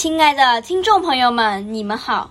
亲爱的听众朋友们，你们好，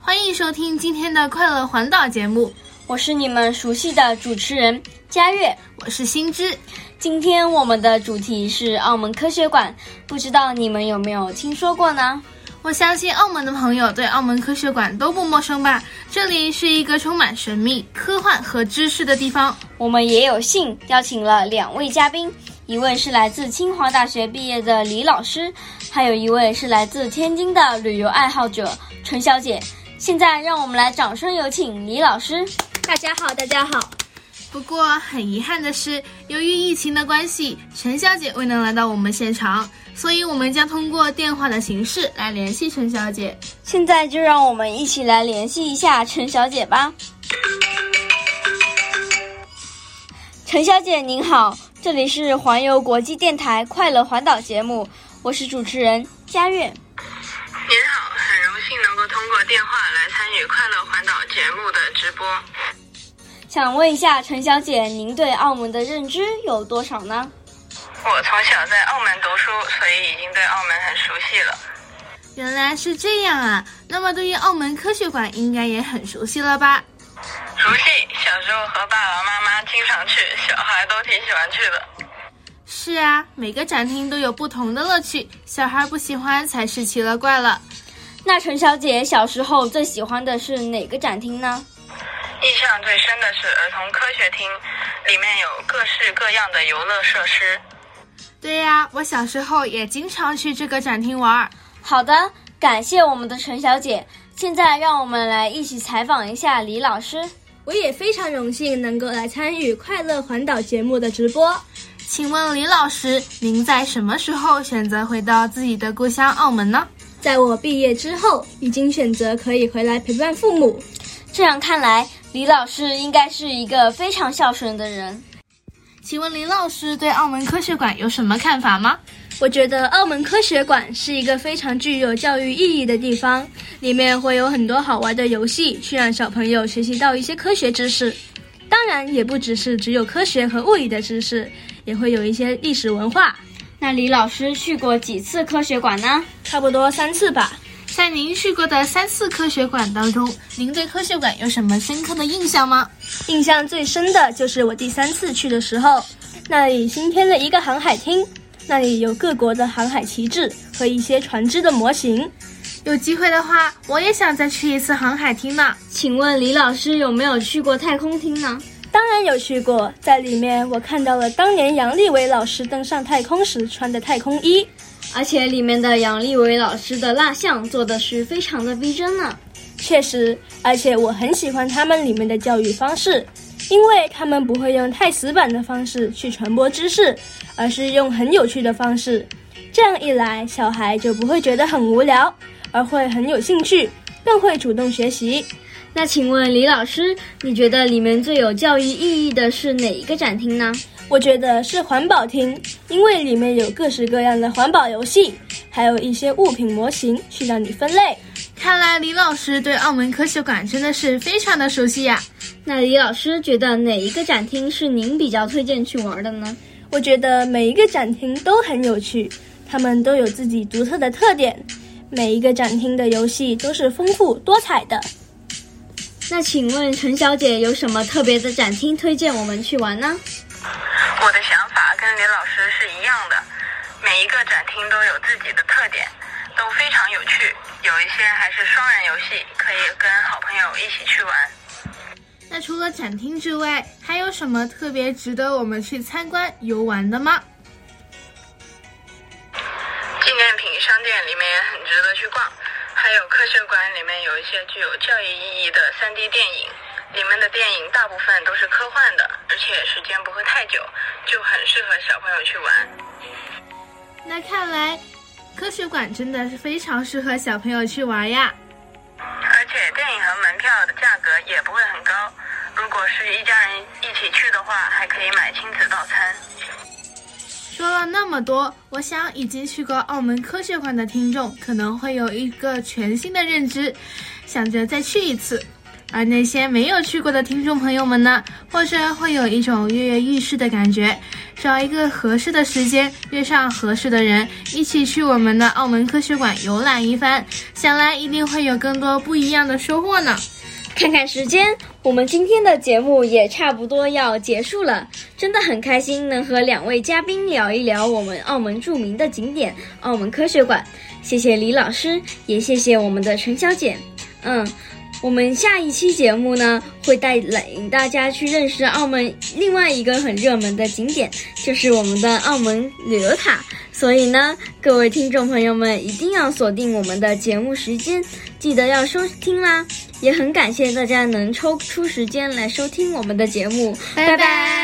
欢迎收听今天的快乐环岛节目。我是你们熟悉的主持人佳悦，我是新知。今天我们的主题是澳门科学馆，不知道你们有没有听说过呢？我相信澳门的朋友对澳门科学馆都不陌生吧？这里是一个充满神秘、科幻和知识的地方。我们也有幸邀请了两位嘉宾，一位是来自清华大学毕业的李老师，还有一位是来自天津的旅游爱好者陈小姐。现在让我们来掌声有请李老师。大家好，大家好。不过很遗憾的是，由于疫情的关系，陈小姐未能来到我们现场。所以，我们将通过电话的形式来联系陈小姐。现在就让我们一起来联系一下陈小姐吧。陈小姐您好，这里是环游国际电台快乐环岛节目，我是主持人佳悦。您好，很荣幸能够通过电话来参与快乐环岛节目的直播。想问一下陈小姐，您对澳门的认知有多少呢？我从小在澳门读书，所以已经对澳门很熟悉了。原来是这样啊！那么对于澳门科学馆，应该也很熟悉了吧？熟悉，小时候和爸爸妈妈经常去，小孩都挺喜欢去的。是啊，每个展厅都有不同的乐趣，小孩不喜欢才是奇了怪了。那陈小姐小时候最喜欢的是哪个展厅呢？印象最深的是儿童科学厅，里面有各式各样的游乐设施。对呀，我小时候也经常去这个展厅玩。好的，感谢我们的陈小姐。现在让我们来一起采访一下李老师。我也非常荣幸能够来参与快乐环岛节目的直播。请问李老师，您在什么时候选择回到自己的故乡澳门呢？在我毕业之后，已经选择可以回来陪伴父母。这样看来，李老师应该是一个非常孝顺的人。请问林老师对澳门科学馆有什么看法吗？我觉得澳门科学馆是一个非常具有教育意义的地方，里面会有很多好玩的游戏，去让小朋友学习到一些科学知识。当然，也不只是只有科学和物理的知识，也会有一些历史文化。那李老师去过几次科学馆呢？差不多三次吧。在您去过的三次科学馆当中，您对科学馆有什么深刻的印象吗？印象最深的就是我第三次去的时候，那里新添了一个航海厅，那里有各国的航海旗帜和一些船只的模型。有机会的话，我也想再去一次航海厅呢。请问李老师有没有去过太空厅呢？当然有去过，在里面我看到了当年杨利伟老师登上太空时穿的太空衣。而且里面的杨利伟老师的蜡像做的是非常的逼真呢。确实，而且我很喜欢他们里面的教育方式，因为他们不会用太死板的方式去传播知识，而是用很有趣的方式。这样一来，小孩就不会觉得很无聊，而会很有兴趣，更会主动学习。那请问李老师，你觉得里面最有教育意义的是哪一个展厅呢？我觉得是环保厅，因为里面有各式各样的环保游戏，还有一些物品模型去让你分类。看来李老师对澳门科学馆真的是非常的熟悉呀。那李老师觉得哪一个展厅是您比较推荐去玩的呢？我觉得每一个展厅都很有趣，他们都有自己独特的特点，每一个展厅的游戏都是丰富多彩的。那请问陈小姐有什么特别的展厅推荐我们去玩呢？我的想法跟林老师是一样的，每一个展厅都有自己的特点，都非常有趣，有一些还是双人游戏，可以跟好朋友一起去玩。那除了展厅之外，还有什么特别值得我们去参观游玩的吗？纪念品商店里面也很值得去逛，还有科学馆里面有一些具有教育意义的 3D 电影。里面的电影大部分都是科幻的，而且时间不会太久，就很适合小朋友去玩。那看来，科学馆真的是非常适合小朋友去玩呀。而且电影和门票的价格也不会很高，如如果是一家人一起去的话，还可以买亲子套餐。说了那么多，我想已经去过澳门科学馆的听众可能会有一个全新的认知，想着再去一次。而那些没有去过的听众朋友们呢，或者会有一种跃跃欲试的感觉，找一个合适的时间，约上合适的人，一起去我们的澳门科学馆游览一番，想来一定会有更多不一样的收获呢。看看时间，我们今天的节目也差不多要结束了。真的很开心能和两位嘉宾聊一聊我们澳门著名的景点——澳门科学馆。谢谢李老师，也谢谢我们的陈小姐。嗯。我们下一期节目呢，会带领大家去认识澳门另外一个很热门的景点，就是我们的澳门旅游塔。所以呢，各位听众朋友们一定要锁定我们的节目时间，记得要收听啦！也很感谢大家能抽出时间来收听我们的节目，拜拜。